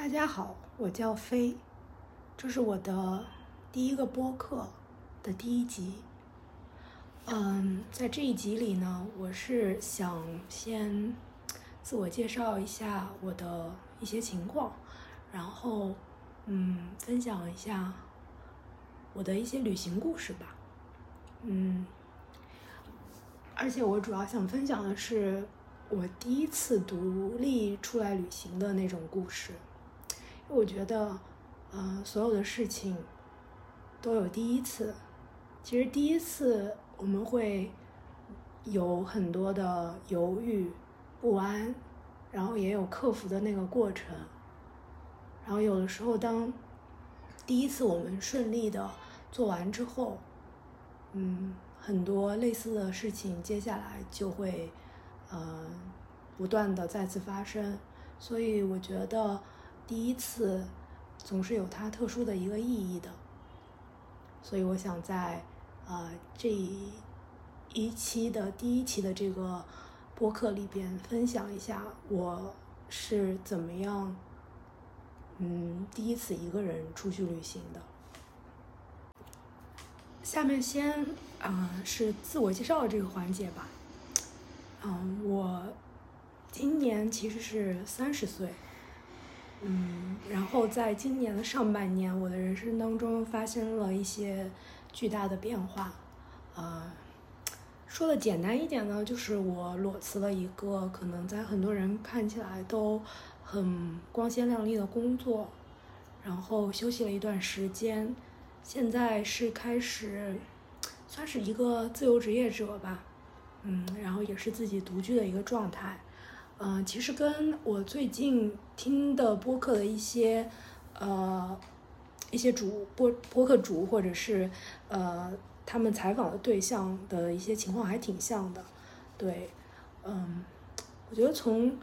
大家好，我叫飞，这是我的第一个播客的第一集。嗯，在这一集里呢，我是想先自我介绍一下我的一些情况，然后嗯，分享一下我的一些旅行故事吧。嗯，而且我主要想分享的是我第一次独立出来旅行的那种故事。我觉得，呃，所有的事情都有第一次。其实第一次我们会有很多的犹豫、不安，然后也有克服的那个过程。然后有的时候，当第一次我们顺利的做完之后，嗯，很多类似的事情接下来就会，呃，不断的再次发生。所以我觉得。第一次总是有它特殊的一个意义的，所以我想在呃这一期的第一期的这个播客里边分享一下我是怎么样嗯第一次一个人出去旅行的。下面先啊是自我介绍这个环节吧，嗯，我今年其实是三十岁。嗯，然后在今年的上半年，我的人生当中发生了一些巨大的变化。呃，说的简单一点呢，就是我裸辞了一个可能在很多人看起来都很光鲜亮丽的工作，然后休息了一段时间，现在是开始算是一个自由职业者吧。嗯，然后也是自己独居的一个状态。嗯，其实跟我最近听的播客的一些，呃，一些主播播客主或者是呃他们采访的对象的一些情况还挺像的，对，嗯，我觉得从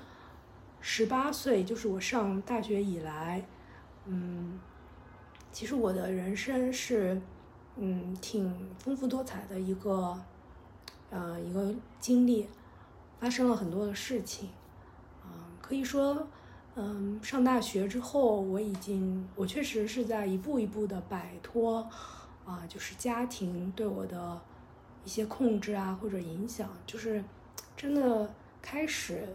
十八岁就是我上大学以来，嗯，其实我的人生是嗯挺丰富多彩的一个呃一个经历，发生了很多的事情。可以说，嗯，上大学之后，我已经，我确实是在一步一步的摆脱，啊，就是家庭对我的一些控制啊或者影响，就是真的开始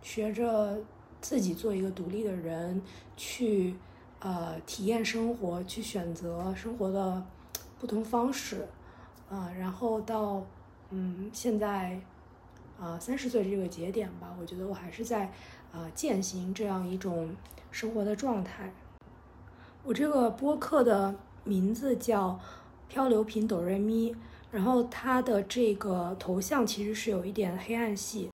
学着自己做一个独立的人，去呃体验生活，去选择生活的不同方式，啊，然后到嗯现在啊三十岁这个节点吧，我觉得我还是在。啊，践行这样一种生活的状态。我这个播客的名字叫“漂流瓶哆瑞咪”，然后它的这个头像其实是有一点黑暗系，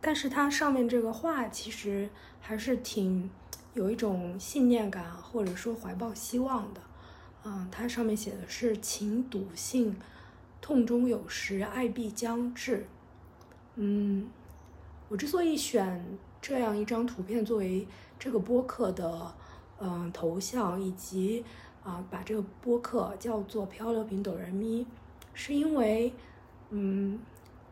但是它上面这个话其实还是挺有一种信念感，或者说怀抱希望的。嗯，它上面写的是“情笃信，痛中有时，爱必将至”。嗯，我之所以选。这样一张图片作为这个播客的嗯头像，以及啊把这个播客叫做“漂流瓶哆人咪”，是因为嗯，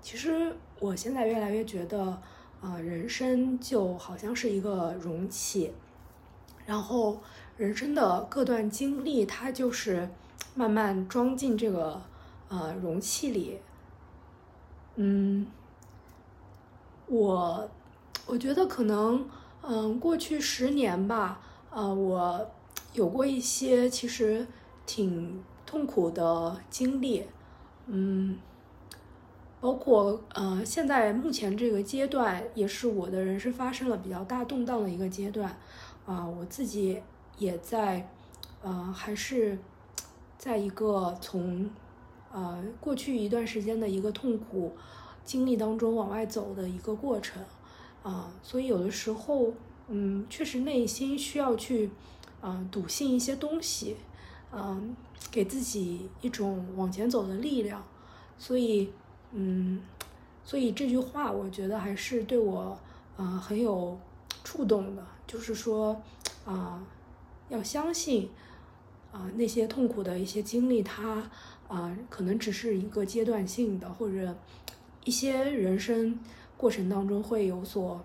其实我现在越来越觉得啊，人生就好像是一个容器，然后人生的各段经历，它就是慢慢装进这个呃容器里。嗯，我。我觉得可能，嗯，过去十年吧，呃，我有过一些其实挺痛苦的经历，嗯，包括呃，现在目前这个阶段也是我的人生发生了比较大动荡的一个阶段，啊，我自己也在，呃，还是在一个从，呃，过去一段时间的一个痛苦经历当中往外走的一个过程。啊，所以有的时候，嗯，确实内心需要去，啊，笃信一些东西，嗯，给自己一种往前走的力量。所以，嗯，所以这句话我觉得还是对我，啊，很有触动的。就是说，啊，要相信，啊，那些痛苦的一些经历，它，啊，可能只是一个阶段性的，或者一些人生。过程当中会有所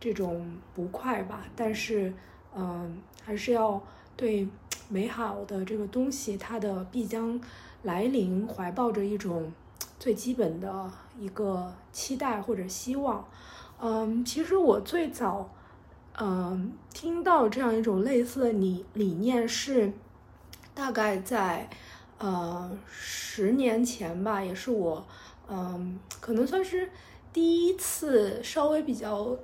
这种不快吧，但是嗯，还是要对美好的这个东西，它的必将来临，怀抱着一种最基本的一个期待或者希望。嗯，其实我最早，嗯，听到这样一种类似的理理念是，大概在呃十年前吧，也是我，嗯，可能算是第一次稍微比较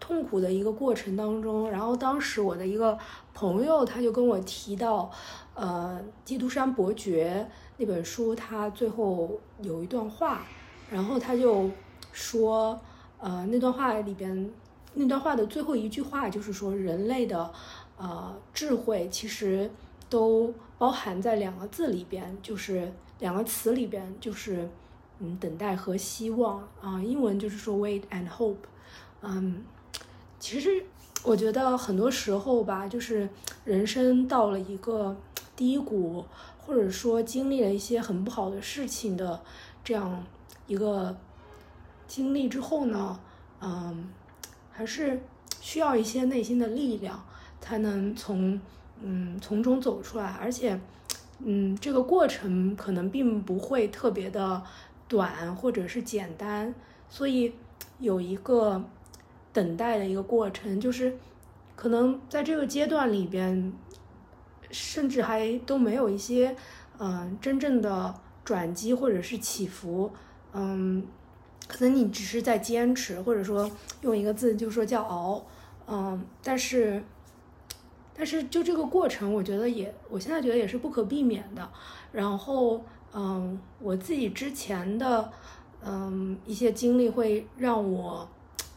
痛苦的一个过程当中。然后当时我的一个朋友他就跟我提到，呃，《基督山伯爵》那本书，他最后有一段话，然后他就说。呃，那段话里边，那段话的最后一句话就是说，人类的，呃，智慧其实都包含在两个字里边，就是两个词里边，就是嗯，等待和希望啊。英文就是说 wait and hope。嗯，其实我觉得很多时候吧，就是人生到了一个低谷，或者说经历了一些很不好的事情的这样一个。经历之后呢，嗯，还是需要一些内心的力量，才能从嗯从中走出来。而且，嗯，这个过程可能并不会特别的短或者是简单，所以有一个等待的一个过程，就是可能在这个阶段里边，甚至还都没有一些嗯真正的转机或者是起伏，嗯。可能你只是在坚持，或者说用一个字就说叫熬，嗯，但是，但是就这个过程，我觉得也，我现在觉得也是不可避免的。然后，嗯，我自己之前的，嗯，一些经历会让我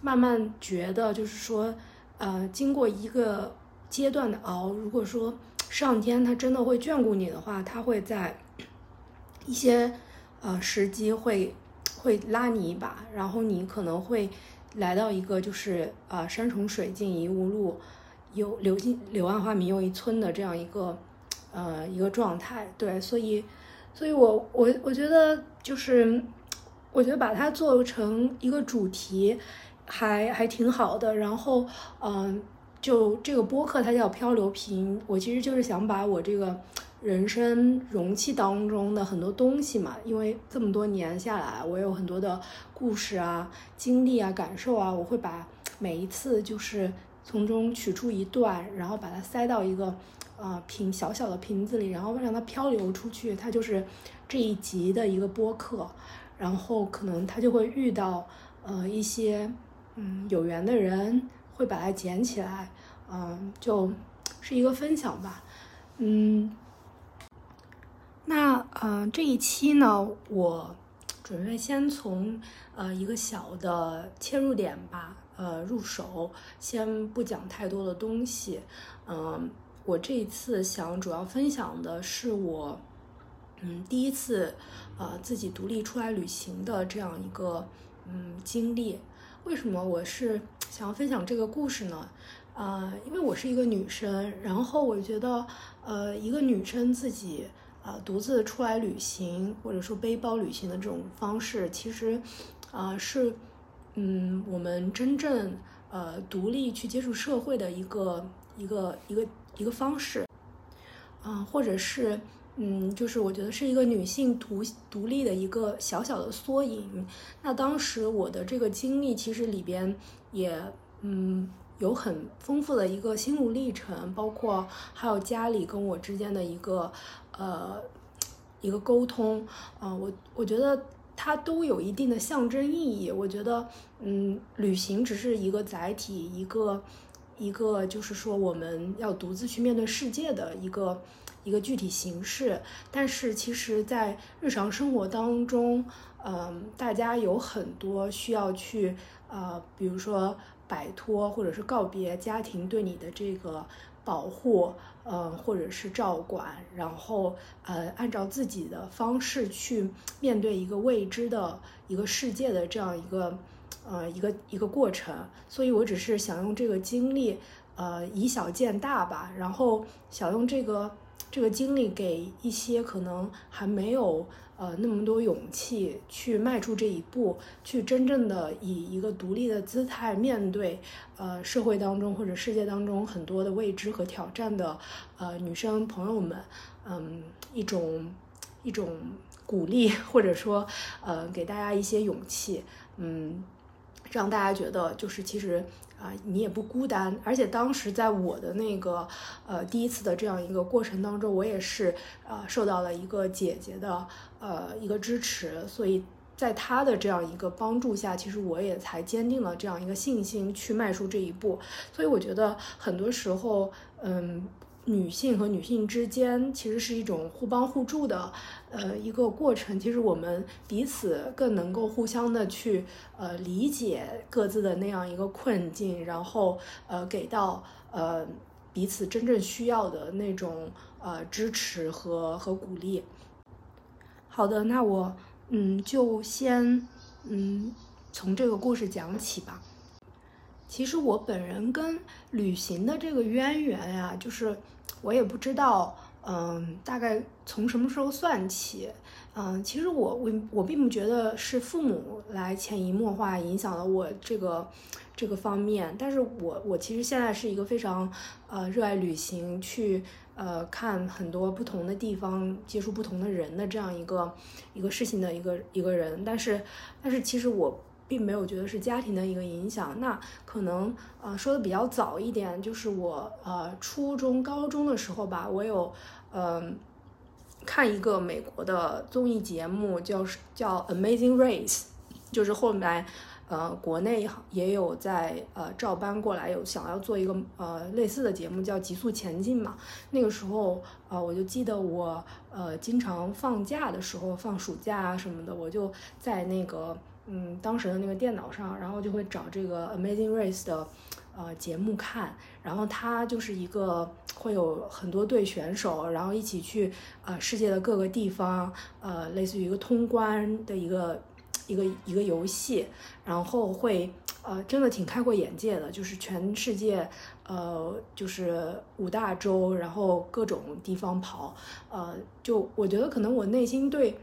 慢慢觉得，就是说，呃，经过一个阶段的熬，如果说上天他真的会眷顾你的话，他会在一些呃时机会。会拉你一把，然后你可能会来到一个就是啊山重水尽疑无路，有柳尽柳暗花明又一村的这样一个呃一个状态。对，所以，所以我我我觉得就是我觉得把它做成一个主题还还挺好的。然后嗯，就这个播客它叫漂流瓶，我其实就是想把我这个。人生容器当中的很多东西嘛，因为这么多年下来，我有很多的故事啊、经历啊、感受啊，我会把每一次就是从中取出一段，然后把它塞到一个呃瓶小小的瓶子里，然后让它漂流出去。它就是这一集的一个播客，然后可能它就会遇到呃一些嗯有缘的人，会把它捡起来，嗯，就是一个分享吧，嗯。那呃，这一期呢，我准备先从呃一个小的切入点吧，呃入手，先不讲太多的东西。嗯，我这一次想主要分享的是我嗯第一次呃自己独立出来旅行的这样一个嗯经历。为什么我是想要分享这个故事呢？呃，因为我是一个女生，然后我觉得呃一个女生自己。呃，独自出来旅行，或者说背包旅行的这种方式，其实，啊，是，嗯，我们真正呃独立去接触社会的一个一个一个一个方式，啊，或者是，嗯，就是我觉得是一个女性独独立的一个小小的缩影。那当时我的这个经历，其实里边也，嗯，有很丰富的一个心路历程，包括还有家里跟我之间的一个。呃，一个沟通啊，我我觉得它都有一定的象征意义。我觉得，嗯，旅行只是一个载体，一个一个就是说我们要独自去面对世界的一个一个具体形式。但是，其实，在日常生活当中，嗯，大家有很多需要去呃，比如说摆脱或者是告别家庭对你的这个保护。嗯，或者是照管，然后呃，按照自己的方式去面对一个未知的一个世界的这样一个呃一个一个过程。所以我只是想用这个经历，呃，以小见大吧，然后想用这个这个经历给一些可能还没有呃那么多勇气去迈出这一步，去真正的以一个独立的姿态面对呃社会当中或者世界当中很多的未知和挑战的呃女生朋友们，嗯，一种一种鼓励，或者说呃给大家一些勇气，嗯，让大家觉得就是其实。啊，你也不孤单，而且当时在我的那个呃第一次的这样一个过程当中，我也是呃受到了一个姐姐的呃一个支持，所以在她的这样一个帮助下，其实我也才坚定了这样一个信心去迈出这一步。所以我觉得很多时候，嗯。女性和女性之间其实是一种互帮互助的，呃，一个过程。其实我们彼此更能够互相的去呃理解各自的那样一个困境，然后呃给到呃彼此真正需要的那种呃支持和和鼓励。好的，那我嗯就先嗯从这个故事讲起吧。其实我本人跟旅行的这个渊源呀，就是我也不知道，嗯，大概从什么时候算起，嗯，其实我我我并不觉得是父母来潜移默化影响了我这个这个方面，但是我我其实现在是一个非常呃热爱旅行，去呃看很多不同的地方，接触不同的人的这样一个一个事情的一个一个人，但是但是其实我。并没有觉得是家庭的一个影响，那可能呃说的比较早一点，就是我呃初中高中的时候吧，我有嗯看一个美国的综艺节目，叫叫 Amazing Race，就是后来呃国内也有在呃照搬过来，有想要做一个呃类似的节目叫极速前进嘛。那个时候呃我就记得我呃经常放假的时候，放暑假啊什么的，我就在那个。嗯，当时的那个电脑上，然后就会找这个 Amazing Race 的呃节目看，然后它就是一个会有很多对选手，然后一起去呃世界的各个地方，呃，类似于一个通关的一个一个一个游戏，然后会呃真的挺开阔眼界的，就是全世界呃就是五大洲，然后各种地方跑，呃，就我觉得可能我内心对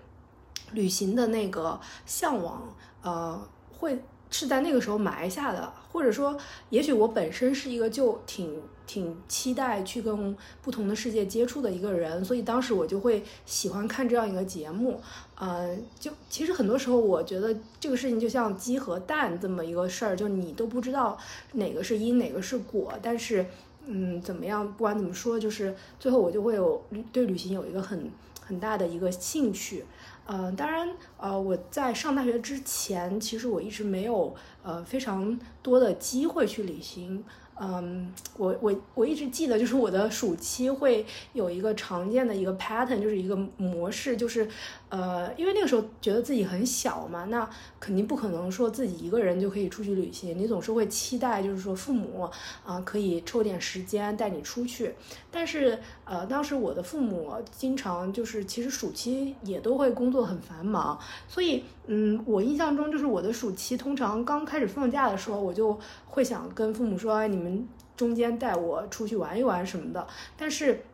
旅行的那个向往。呃，会是在那个时候埋下的，或者说，也许我本身是一个就挺挺期待去跟不同的世界接触的一个人，所以当时我就会喜欢看这样一个节目。呃，就其实很多时候，我觉得这个事情就像鸡和蛋这么一个事儿，就你都不知道哪个是因，哪个是果。但是，嗯，怎么样，不管怎么说，就是最后我就会有对旅行有一个很很大的一个兴趣。呃，当然，呃，我在上大学之前，其实我一直没有呃非常多的机会去旅行。嗯，我我我一直记得，就是我的暑期会有一个常见的一个 pattern，就是一个模式，就是，呃，因为那个时候觉得自己很小嘛，那肯定不可能说自己一个人就可以出去旅行，你总是会期待，就是说父母啊可以抽点时间带你出去。但是，呃，当时我的父母经常就是，其实暑期也都会工作很繁忙，所以，嗯，我印象中就是我的暑期通常刚开始放假的时候，我就会想跟父母说，你们。中间带我出去玩一玩什么的，但是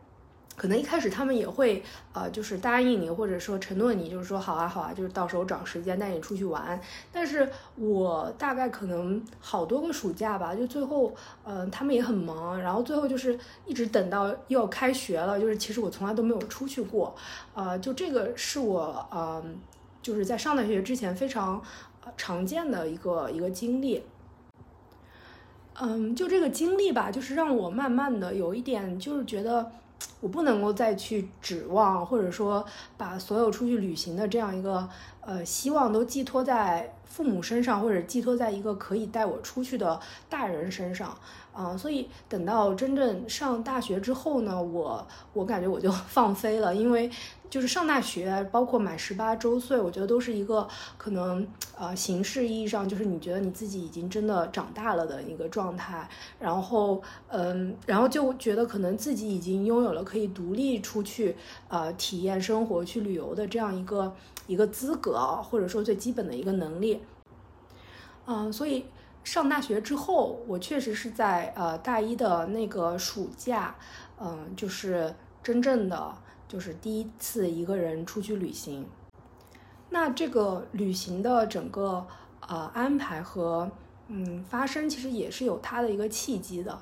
可能一开始他们也会呃，就是答应你，或者说承诺你，就是说好啊好啊，就是到时候找时间带你出去玩。但是我大概可能好多个暑假吧，就最后呃他们也很忙，然后最后就是一直等到要开学了，就是其实我从来都没有出去过，呃，就这个是我呃就是在上大学之前非常常见的一个一个经历。嗯，就这个经历吧，就是让我慢慢的有一点，就是觉得我不能够再去指望，或者说把所有出去旅行的这样一个呃希望都寄托在父母身上，或者寄托在一个可以带我出去的大人身上。啊，所以等到真正上大学之后呢，我我感觉我就 放飞了，因为就是上大学，包括满十八周岁，我觉得都是一个可能呃形式意义上就是你觉得你自己已经真的长大了的一个状态，然后嗯，然后就觉得可能自己已经拥有了可以独立出去呃体验生活、去旅游的这样一个一个资格，或者说最基本的一个能力，嗯，所以。上大学之后，我确实是在呃大一的那个暑假，嗯，就是真正的就是第一次一个人出去旅行。那这个旅行的整个呃安排和嗯发生，其实也是有它的一个契机的。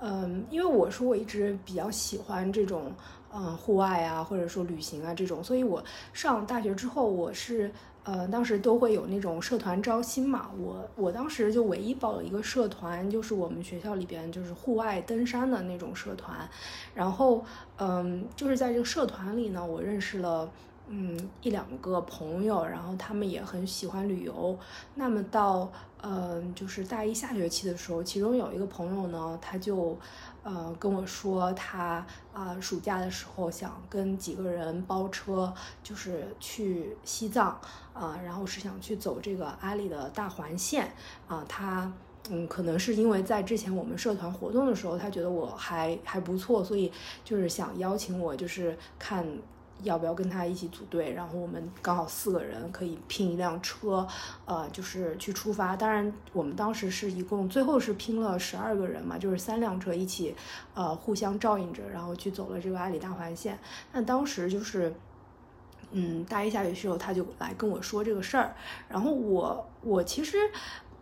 嗯，因为我说我一直比较喜欢这种嗯户外啊，或者说旅行啊这种，所以我上大学之后，我是呃当时都会有那种社团招新嘛。我我当时就唯一报了一个社团，就是我们学校里边就是户外登山的那种社团。然后嗯，就是在这个社团里呢，我认识了。嗯，一两个朋友，然后他们也很喜欢旅游。那么到嗯，就是大一下学期的时候，其中有一个朋友呢，他就呃跟我说，他啊暑假的时候想跟几个人包车，就是去西藏啊，然后是想去走这个阿里的大环线啊。他嗯，可能是因为在之前我们社团活动的时候，他觉得我还还不错，所以就是想邀请我，就是看。要不要跟他一起组队？然后我们刚好四个人可以拼一辆车，呃，就是去出发。当然，我们当时是一共最后是拼了十二个人嘛，就是三辆车一起，呃，互相照应着，然后去走了这个阿里大环线。那当时就是，嗯，大一下学期时候他就来跟我说这个事儿，然后我我其实。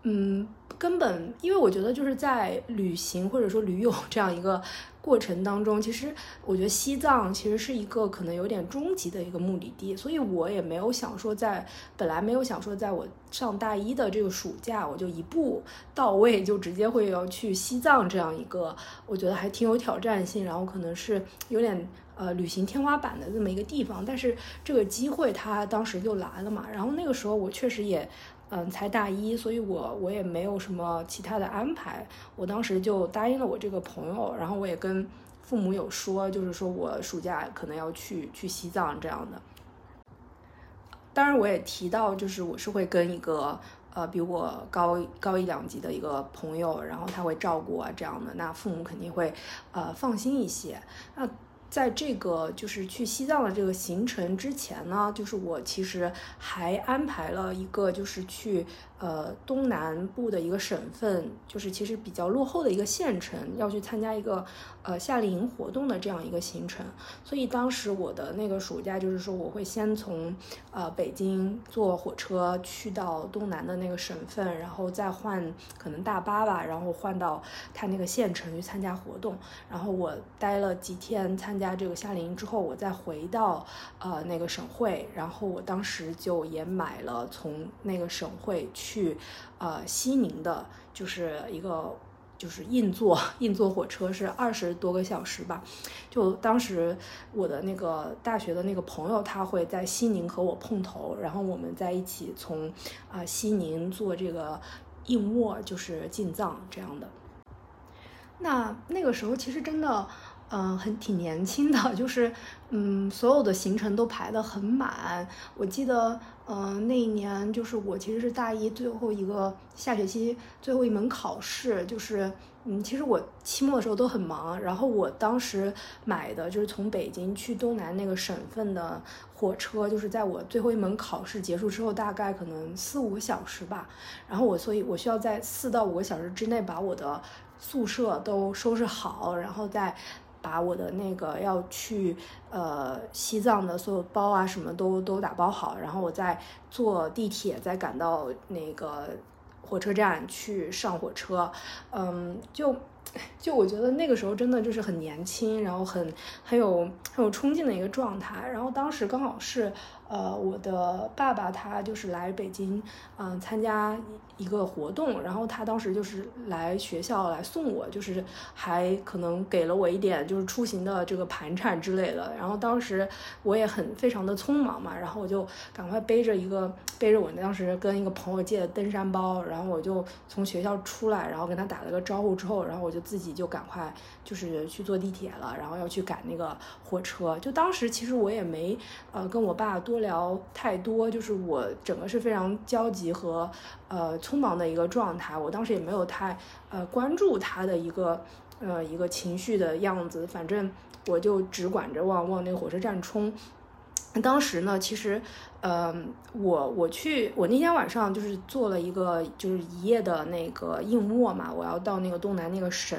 嗯，根本，因为我觉得就是在旅行或者说驴友 这样一个过程当中，其实我觉得西藏其实是一个可能有点终极的一个目的地，所以我也没有想说在本来没有想说在我上大一的这个暑假我就一步到位，就直接会要去西藏这样一个我觉得还挺有挑战性，然后可能是有点呃旅行天花板的这么一个地方，但是这个机会它当时就来了嘛，然后那个时候我确实也。嗯，才大一，所以我我也没有什么其他的安排。我当时就答应了我这个朋友，然后我也跟父母有说，就是说我暑假可能要去去西藏这样的。当然，我也提到，就是我是会跟一个呃比我高高一两级的一个朋友，然后他会照顾啊这样的，那父母肯定会呃放心一些。那。在这个就是去西藏的这个行程之前呢，就是我其实还安排了一个，就是去。呃，东南部的一个省份，就是其实比较落后的一个县城，要去参加一个呃夏令营活动的这样一个行程。所以当时我的那个暑假，就是说我会先从呃北京坐火车去到东南的那个省份，然后再换可能大巴吧，然后换到他那个县城去参加活动。然后我待了几天参加这个夏令营之后，我再回到呃那个省会，然后我当时就也买了从那个省会去。去，呃，西宁的，就是一个，就是硬座硬座火车，是二十多个小时吧。就当时我的那个大学的那个朋友，他会在西宁和我碰头，然后我们在一起从啊西宁坐这个硬卧，就是进藏这样的。那那个时候其实真的。嗯，很挺年轻的，就是嗯，所有的行程都排得很满。我记得，嗯，那一年就是我其实是大一最后一个下学期最后一门考试，就是嗯，其实我期末的时候都很忙。然后我当时买的就是从北京去东南那个省份的火车，就是在我最后一门考试结束之后，大概可能四五个小时吧。然后我所以，我需要在四到五个小时之内把我的宿舍都收拾好，然后再。把我的那个要去呃西藏的所有包啊什么都都打包好，然后我再坐地铁再赶到那个火车站去上火车，嗯，就就我觉得那个时候真的就是很年轻，然后很很有很有冲劲的一个状态，然后当时刚好是呃我的爸爸他就是来北京嗯参加。一个活动，然后他当时就是来学校来送我，就是还可能给了我一点就是出行的这个盘缠之类的。然后当时我也很非常的匆忙嘛，然后我就赶快背着一个背着我当时跟一个朋友借的登山包，然后我就从学校出来，然后跟他打了个招呼之后，然后我就自己就赶快就是去坐地铁了，然后要去赶那个火车。就当时其实我也没呃跟我爸多聊太多，就是我整个是非常焦急和呃。匆忙的一个状态，我当时也没有太呃关注他的一个呃一个情绪的样子，反正我就只管着往往那个火车站冲。当时呢，其实呃，我我去，我那天晚上就是做了一个就是一夜的那个硬卧嘛，我要到那个东南那个省。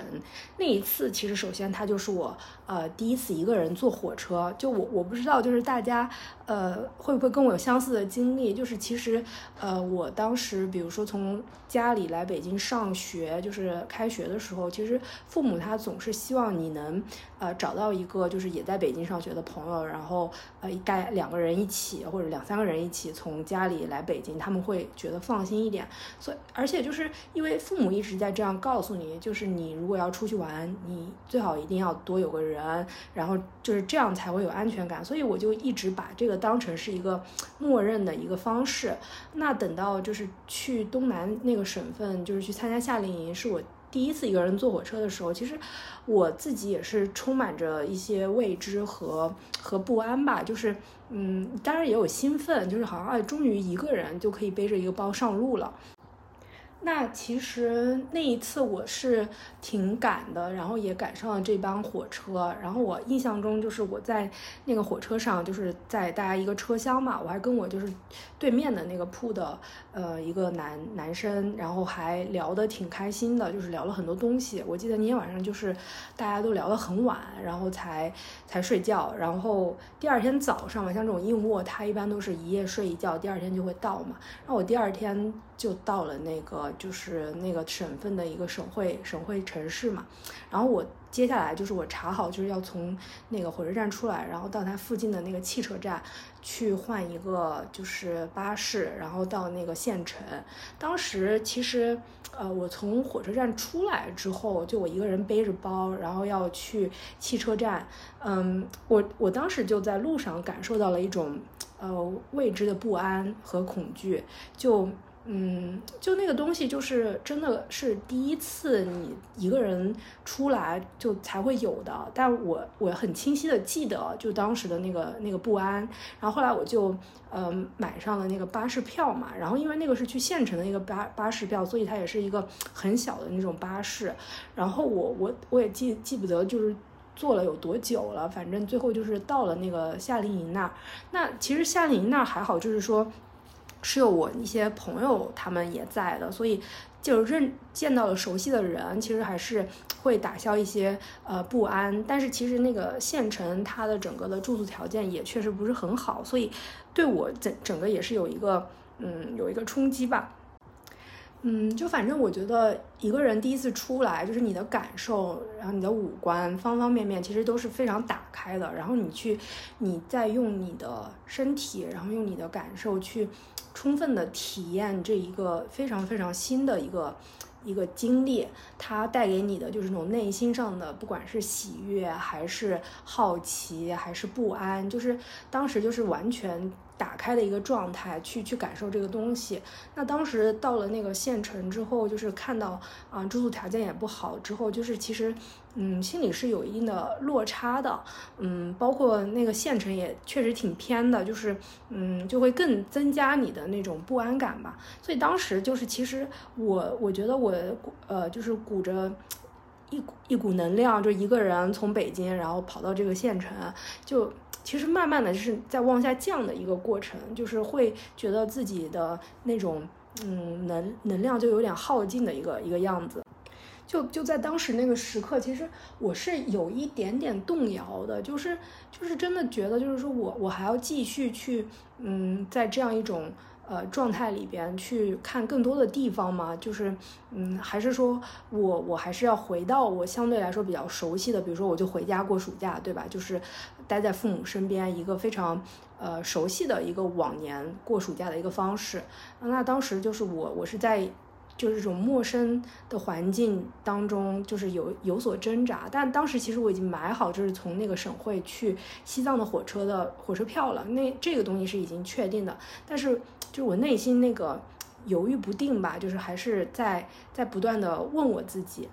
那一次其实首先它就是我呃第一次一个人坐火车，就我我不知道就是大家呃会不会跟我有相似的经历，就是其实呃我当时比如说从家里来北京上学，就是开学的时候，其实父母他总是希望你能呃找到一个就是也在北京上学的朋友，然后呃一带两个人一起或者两三人一起从家里来北京，他们会觉得放心一点。所以而且就是因为父母一直在这样告诉你，就是你如果要出去玩，你最好一定要多有个人，然后就是这样才会有安全感。所以我就一直把这个当成是一个默认的一个方式。那等到就是去东南那个省份，就是去参加夏令营，是我。第一次一个人坐火车的时候，其实我自己也是充满着一些未知和和不安吧。就是，嗯，当然也有兴奋，就是好像哎，终于一个人就可以背着一个包上路了。那其实那一次我是挺赶的，然后也赶上了这班火车。然后我印象中就是我在那个火车上，就是在大家一个车厢嘛，我还跟我就是对面的那个铺的呃一个男男生，然后还聊得挺开心的，就是聊了很多东西。我记得那天晚上就是大家都聊得很晚，然后才才睡觉。然后第二天早上嘛，像这种硬卧，它一般都是一夜睡一觉，第二天就会到嘛。然后我第二天。就到了那个就是那个省份的一个省会省会城市嘛，然后我接下来就是我查好就是要从那个火车站出来，然后到它附近的那个汽车站去换一个就是巴士，然后到那个县城。当时其实呃我从火车站出来之后，就我一个人背着包，然后要去汽车站，嗯，我我当时就在路上感受到了一种呃未知的不安和恐惧，就。嗯，就那个东西，就是真的是第一次你一个人出来就才会有的。但我我很清晰的记得，就当时的那个那个不安。然后后来我就嗯买上了那个巴士票嘛。然后因为那个是去县城的一个巴巴士票，所以它也是一个很小的那种巴士。然后我我我也记记不得就是坐了有多久了，反正最后就是到了那个夏令营那儿。那其实夏令营那儿还好，就是说。是有我一些朋友，他们也在的，所以就认见到了熟悉的人，其实还是会打消一些呃不安。但是其实那个县城它的整个的住宿条件也确实不是很好，所以对我整整个也是有一个嗯有一个冲击吧。嗯，就反正我觉得一个人第一次出来，就是你的感受，然后你的五官方方面面，其实都是非常打开的。然后你去，你再用你的身体，然后用你的感受去。充分的体验这一个非常非常新的一个一个经历，它带给你的就是那种内心上的，不管是喜悦还是好奇还是不安，就是当时就是完全。打开的一个状态，去去感受这个东西。那当时到了那个县城之后，就是看到啊住宿条件也不好，之后就是其实嗯心里是有一定的落差的，嗯，包括那个县城也确实挺偏的，就是嗯就会更增加你的那种不安感吧。所以当时就是其实我我觉得我呃就是鼓着一股一股能量，就一个人从北京然后跑到这个县城就。其实慢慢的就是在往下降的一个过程，就是会觉得自己的那种嗯能能量就有点耗尽的一个一个样子，就就在当时那个时刻，其实我是有一点点动摇的，就是就是真的觉得就是说我我还要继续去嗯在这样一种。呃，状态里边去看更多的地方嘛，就是，嗯，还是说我我还是要回到我相对来说比较熟悉的，比如说我就回家过暑假，对吧？就是待在父母身边，一个非常呃熟悉的一个往年过暑假的一个方式。那当时就是我我是在。就是这种陌生的环境当中，就是有有所挣扎。但当时其实我已经买好，就是从那个省会去西藏的火车的火车票了。那这个东西是已经确定的，但是就我内心那个犹豫不定吧，就是还是在在不断的问我自己。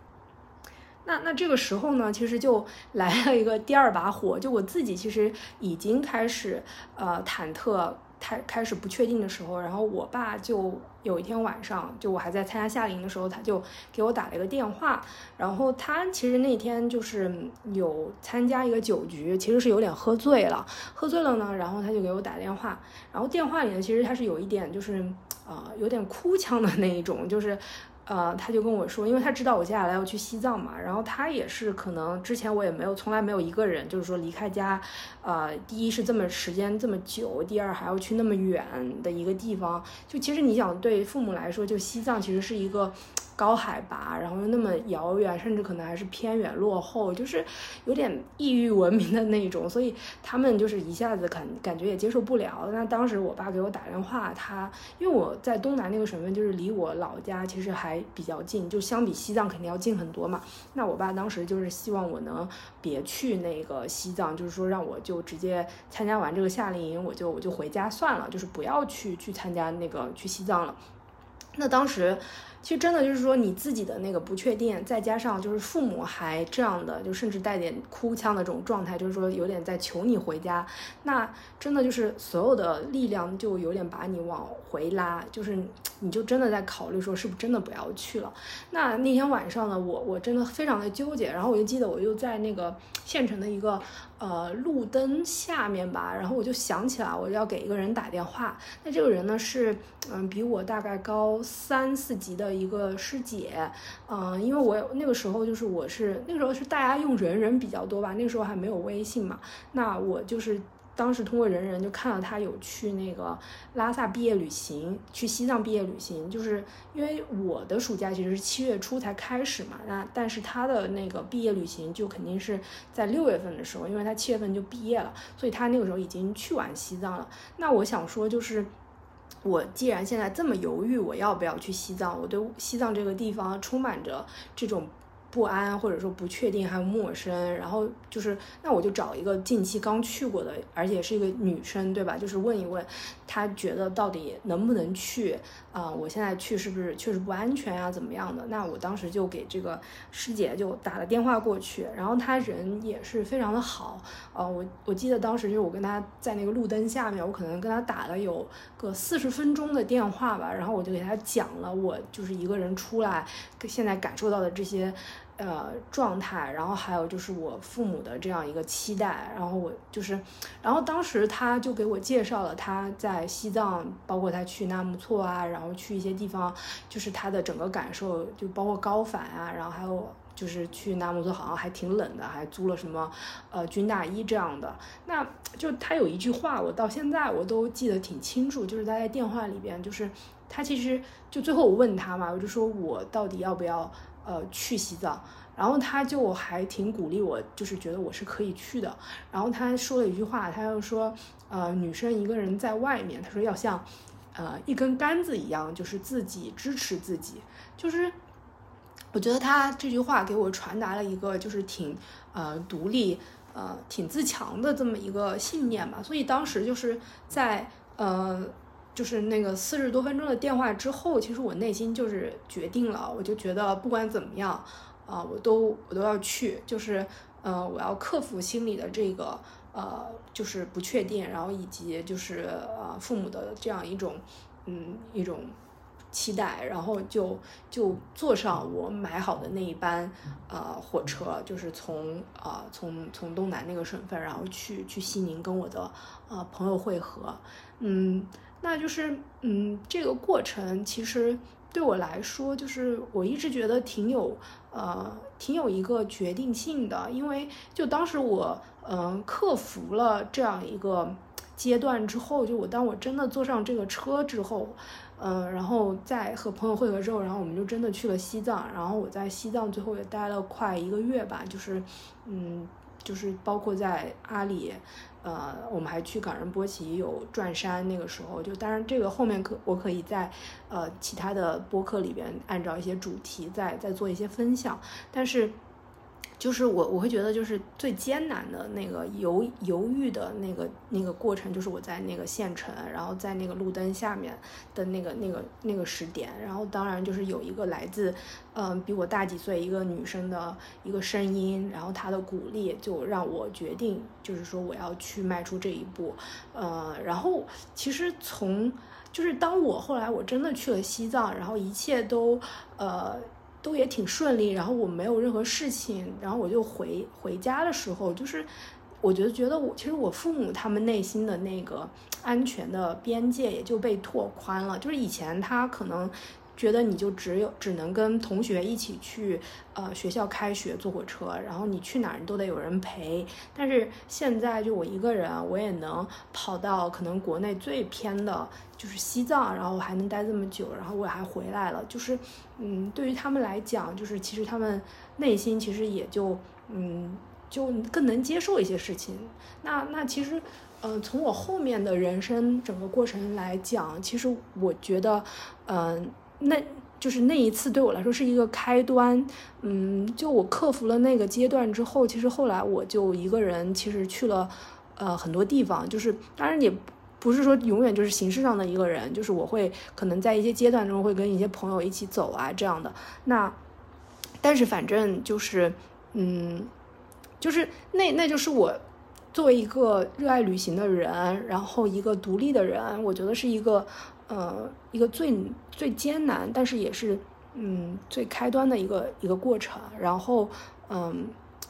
那那这个时候呢，其实就来了一个第二把火，就我自己其实已经开始呃忐忑。开开始不确定的时候，然后我爸就有一天晚上，就我还在参加夏令营的时候，他就给我打了一个电话。然后他其实那天就是有参加一个酒局，其实是有点喝醉了。喝醉了呢，然后他就给我打电话。然后电话里呢，其实他是有一点就是呃有点哭腔的那一种，就是。呃，他就跟我说，因为他知道我接下来要去西藏嘛，然后他也是可能之前我也没有从来没有一个人就是说离开家，呃，第一是这么时间这么久，第二还要去那么远的一个地方，就其实你想对父母来说，就西藏其实是一个。高海拔，然后又那么遥远，甚至可能还是偏远落后，就是有点异域文明的那种，所以他们就是一下子感感觉也接受不了。那当时我爸给我打电话，他因为我在东南那个省份，就是离我老家其实还比较近，就相比西藏肯定要近很多嘛。那我爸当时就是希望我能别去那个西藏，就是说让我就直接参加完这个夏令营，我就我就回家算了，就是不要去去参加那个去西藏了。那当时。其实真的就是说，你自己的那个不确定，再加上就是父母还这样的，就甚至带点哭腔的这种状态，就是说有点在求你回家，那真的就是所有的力量就有点把你往回拉，就是你就真的在考虑说是不是真的不要去了。那那天晚上呢，我我真的非常的纠结，然后我就记得我又在那个县城的一个呃路灯下面吧，然后我就想起来我要给一个人打电话，那这个人呢是嗯比我大概高三四级的。一个师姐，嗯，因为我那个时候就是我是那个时候是大家用人人比较多吧，那个时候还没有微信嘛，那我就是当时通过人人就看到他有去那个拉萨毕业旅行，去西藏毕业旅行，就是因为我的暑假其实是七月初才开始嘛，那但是他的那个毕业旅行就肯定是在六月份的时候，因为他七月份就毕业了，所以他那个时候已经去完西藏了。那我想说就是。我既然现在这么犹豫，我要不要去西藏？我对西藏这个地方充满着这种。不安或者说不确定还有陌生，然后就是那我就找一个近期刚去过的，而且是一个女生，对吧？就是问一问，她觉得到底能不能去啊？我现在去是不是确实不安全啊？怎么样的？那我当时就给这个师姐就打了电话过去，然后她人也是非常的好，呃，我我记得当时就是我跟她在那个路灯下面，我可能跟她打了有个四十分钟的电话吧，然后我就给她讲了我就是一个人出来现在感受到的这些。呃，状态，然后还有就是我父母的这样一个期待，然后我就是，然后当时他就给我介绍了他在西藏，包括他去纳木错啊，然后去一些地方，就是他的整个感受，就包括高反啊，然后还有就是去纳木错好像还挺冷的，还租了什么呃军大衣这样的。那就他有一句话，我到现在我都记得挺清楚，就是他在电话里边，就是他其实就最后我问他嘛，我就说我到底要不要。呃，去西藏，然后他就还挺鼓励我，就是觉得我是可以去的。然后他说了一句话，他就说，呃，女生一个人在外面，他说要像，呃，一根杆子一样，就是自己支持自己。就是我觉得他这句话给我传达了一个，就是挺呃独立，呃挺自强的这么一个信念吧。所以当时就是在呃。就是那个四十多分钟的电话之后，其实我内心就是决定了，我就觉得不管怎么样，啊，我都我都要去，就是，呃，我要克服心里的这个，呃，就是不确定，然后以及就是呃父母的这样一种，嗯，一种期待，然后就就坐上我买好的那一班，呃，火车，就是从啊从从东南那个省份，然后去去西宁跟我的呃朋友会合，嗯。那就是，嗯，这个过程其实对我来说，就是我一直觉得挺有，呃，挺有一个决定性的。因为就当时我，嗯，克服了这样一个阶段之后，就我当我真的坐上这个车之后，嗯，然后再和朋友会合之后，然后我们就真的去了西藏。然后我在西藏最后也待了快一个月吧，就是，嗯，就是包括在阿里。呃，我们还去冈仁波齐有转山，那个时候就当然这个后面可我可以在呃其他的播客里边按照一些主题再再做一些分享。但是就是我我会觉得就是最艰难的那个犹犹豫的那个那个过程，就是我在那个县城，然后在那个路灯下面的那个那个那个时点，然后当然就是有一个来自嗯比我大几岁一个女生的一个声音，然后她的鼓励就让我决定就是说我要去迈出这一步，呃，然后其实从就是当我后来我真的去了西藏，然后一切都呃。都也挺顺利，然后我没有任何事情，然后我就回回家的时候，就是我觉得觉得我其实我父母他们内心的那个安全的边界也就被拓宽了，就是以前他可能。觉得你就只有只能跟同学一起去，呃，学校开学坐火车，然后你去哪儿你都得有人陪。但是现在就我一个人，我也能跑到可能国内最偏的，就是西藏，然后我还能待这么久，然后我还回来了。就是，嗯，对于他们来讲，就是其实他们内心其实也就，嗯，就更能接受一些事情。那那其实，嗯，从我后面的人生整个过程来讲，其实我觉得，嗯。那就是那一次对我来说是一个开端，嗯，就我克服了那个阶段之后，其实后来我就一个人，其实去了呃很多地方，就是当然也不是说永远就是形式上的一个人，就是我会可能在一些阶段中会跟一些朋友一起走啊这样的。那但是反正就是嗯，就是那那就是我作为一个热爱旅行的人，然后一个独立的人，我觉得是一个。呃，一个最最艰难，但是也是嗯最开端的一个一个过程。然后嗯，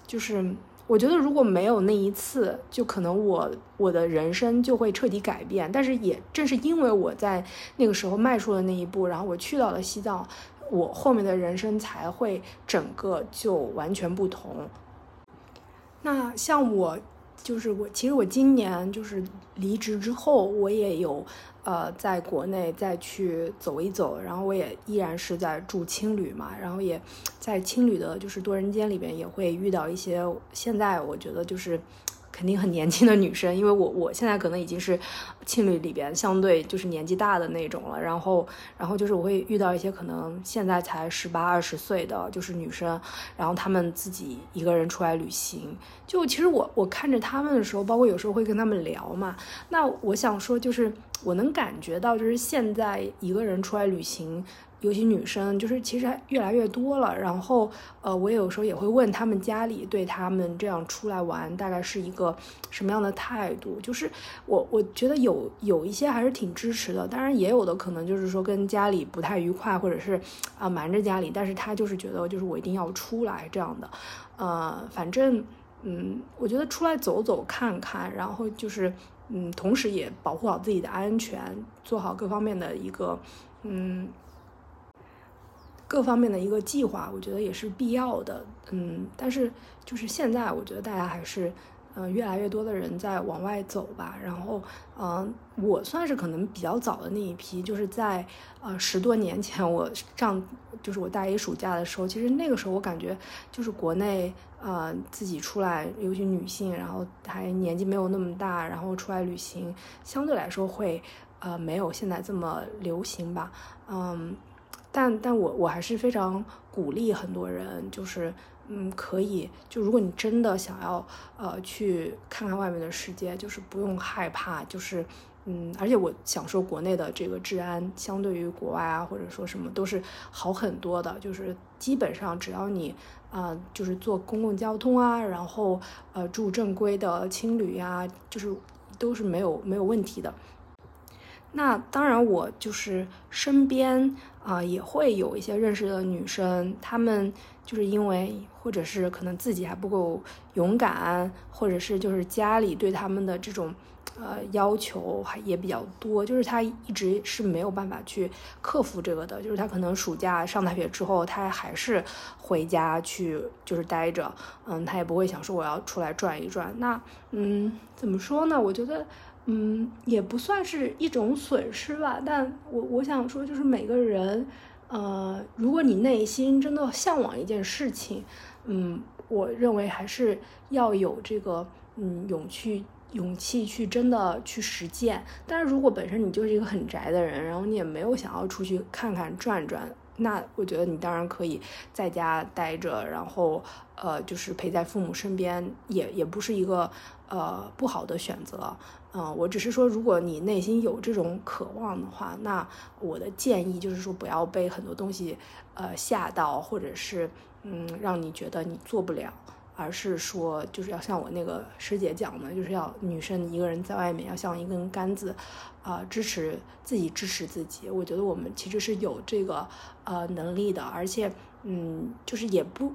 就是我觉得如果没有那一次，就可能我我的人生就会彻底改变。但是也正是因为我在那个时候迈出了那一步，然后我去到了西藏，我后面的人生才会整个就完全不同。那像我，就是我，其实我今年就是离职之后，我也有。呃，在国内再去走一走，然后我也依然是在住青旅嘛，然后也在青旅的就是多人间里边也会遇到一些，现在我觉得就是。肯定很年轻的女生，因为我我现在可能已经是青旅里边相对就是年纪大的那种了。然后，然后就是我会遇到一些可能现在才十八二十岁的就是女生，然后她们自己一个人出来旅行。就其实我我看着她们的时候，包括有时候会跟她们聊嘛。那我想说，就是我能感觉到，就是现在一个人出来旅行。尤其女生，就是其实还越来越多了。然后，呃，我有时候也会问他们家里对他们这样出来玩大概是一个什么样的态度。就是我我觉得有有一些还是挺支持的，当然也有的可能就是说跟家里不太愉快，或者是啊瞒着家里，但是他就是觉得就是我一定要出来这样的。呃，反正嗯，我觉得出来走走看看，然后就是嗯，同时也保护好自己的安全，做好各方面的一个嗯。各方面的一个计划，我觉得也是必要的，嗯，但是就是现在，我觉得大家还是，嗯，越来越多的人在往外走吧。然后，嗯，我算是可能比较早的那一批，就是在呃十多年前，我上就是我大一暑假的时候，其实那个时候我感觉就是国内呃自己出来，尤其女性，然后还年纪没有那么大，然后出来旅行，相对来说会呃没有现在这么流行吧，嗯。但但我我还是非常鼓励很多人，就是嗯，可以就如果你真的想要呃去看看外面的世界，就是不用害怕，就是嗯，而且我想说国内的这个治安相对于国外啊或者说什么都是好很多的，就是基本上只要你啊就是坐公共交通啊，然后呃住正规的青旅呀，就是都是没有没有问题的。那当然，我就是身边啊也会有一些认识的女生，她们就是因为或者是可能自己还不够勇敢，或者是就是家里对他们的这种呃要求还也比较多，就是他一直是没有办法去克服这个的，就是他可能暑假上大学之后，他还是回家去就是待着，嗯，他也不会想说我要出来转一转。那嗯，怎么说呢？我觉得。嗯，也不算是一种损失吧，但我我想说，就是每个人，呃，如果你内心真的向往一件事情，嗯，我认为还是要有这个，嗯，勇气，勇气去真的去实践。但是如果本身你就是一个很宅的人，然后你也没有想要出去看看转转，那我觉得你当然可以在家待着，然后呃，就是陪在父母身边，也也不是一个呃不好的选择。嗯，我只是说，如果你内心有这种渴望的话，那我的建议就是说，不要被很多东西呃吓到，或者是嗯让你觉得你做不了，而是说就是要像我那个师姐讲的，就是要女生一个人在外面要像一根杆子。啊，支持自己，支持自己。我觉得我们其实是有这个呃能力的，而且嗯，就是也不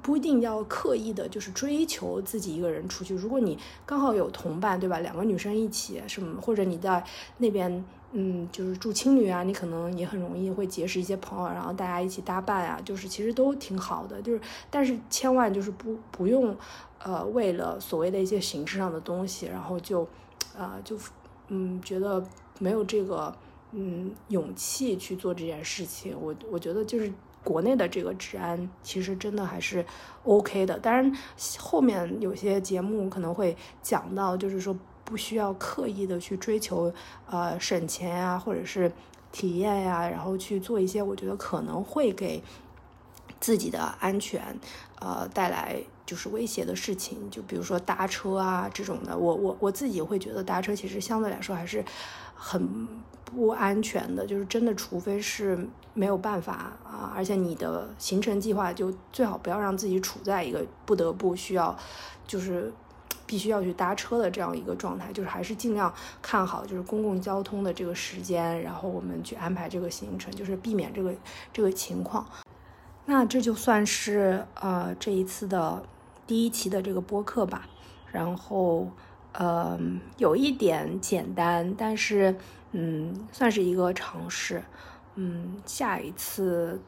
不一定要刻意的，就是追求自己一个人出去。如果你刚好有同伴，对吧？两个女生一起什么，或者你在那边嗯，就是住青旅啊，你可能也很容易会结识一些朋友，然后大家一起搭伴啊，就是其实都挺好的。就是但是千万就是不不用呃为了所谓的一些形式上的东西，然后就啊就。嗯，觉得没有这个嗯勇气去做这件事情，我我觉得就是国内的这个治安其实真的还是 OK 的。当然后面有些节目可能会讲到，就是说不需要刻意的去追求呃省钱呀，或者是体验呀，然后去做一些我觉得可能会给自己的安全呃带来。就是威胁的事情，就比如说搭车啊这种的，我我我自己会觉得搭车其实相对来说还是很不安全的，就是真的，除非是没有办法啊，而且你的行程计划就最好不要让自己处在一个不得不需要，就是必须要去搭车的这样一个状态，就是还是尽量看好就是公共交通的这个时间，然后我们去安排这个行程，就是避免这个这个情况。那这就算是呃这一次的。第一期的这个播客吧，然后，呃，有一点简单，但是，嗯，算是一个尝试，嗯，下一次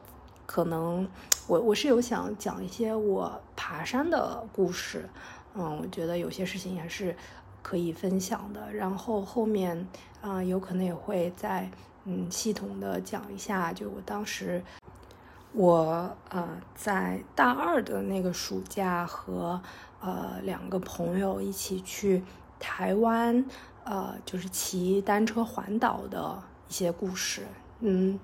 可能我我是有想讲一些我爬山的故事，嗯，我觉得有些事情也是可以分享的，然后后面，啊，有可能也会再，嗯，系统的讲一下，就我当时。我呃在大二的那个暑假和呃两个朋友一起去台湾，呃就是骑单车环岛的一些故事。嗯，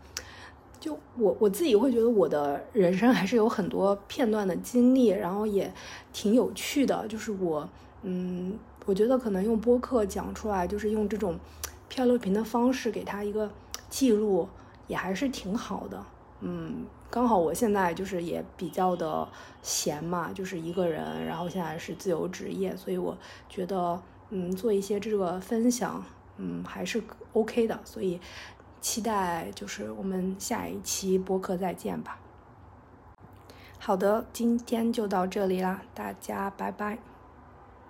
就我我自己会觉得我的人生还是有很多片段的经历，然后也挺有趣的。就是我嗯，我觉得可能用播客讲出来，就是用这种漂流瓶的方式给他一个记录，也还是挺好的。嗯。刚好我现在就是也比较的闲嘛，就是一个人，然后现在是自由职业，所以我觉得，嗯，做一些这个分享，嗯，还是 OK 的，所以期待就是我们下一期播客再见吧。好的，今天就到这里啦，大家拜拜。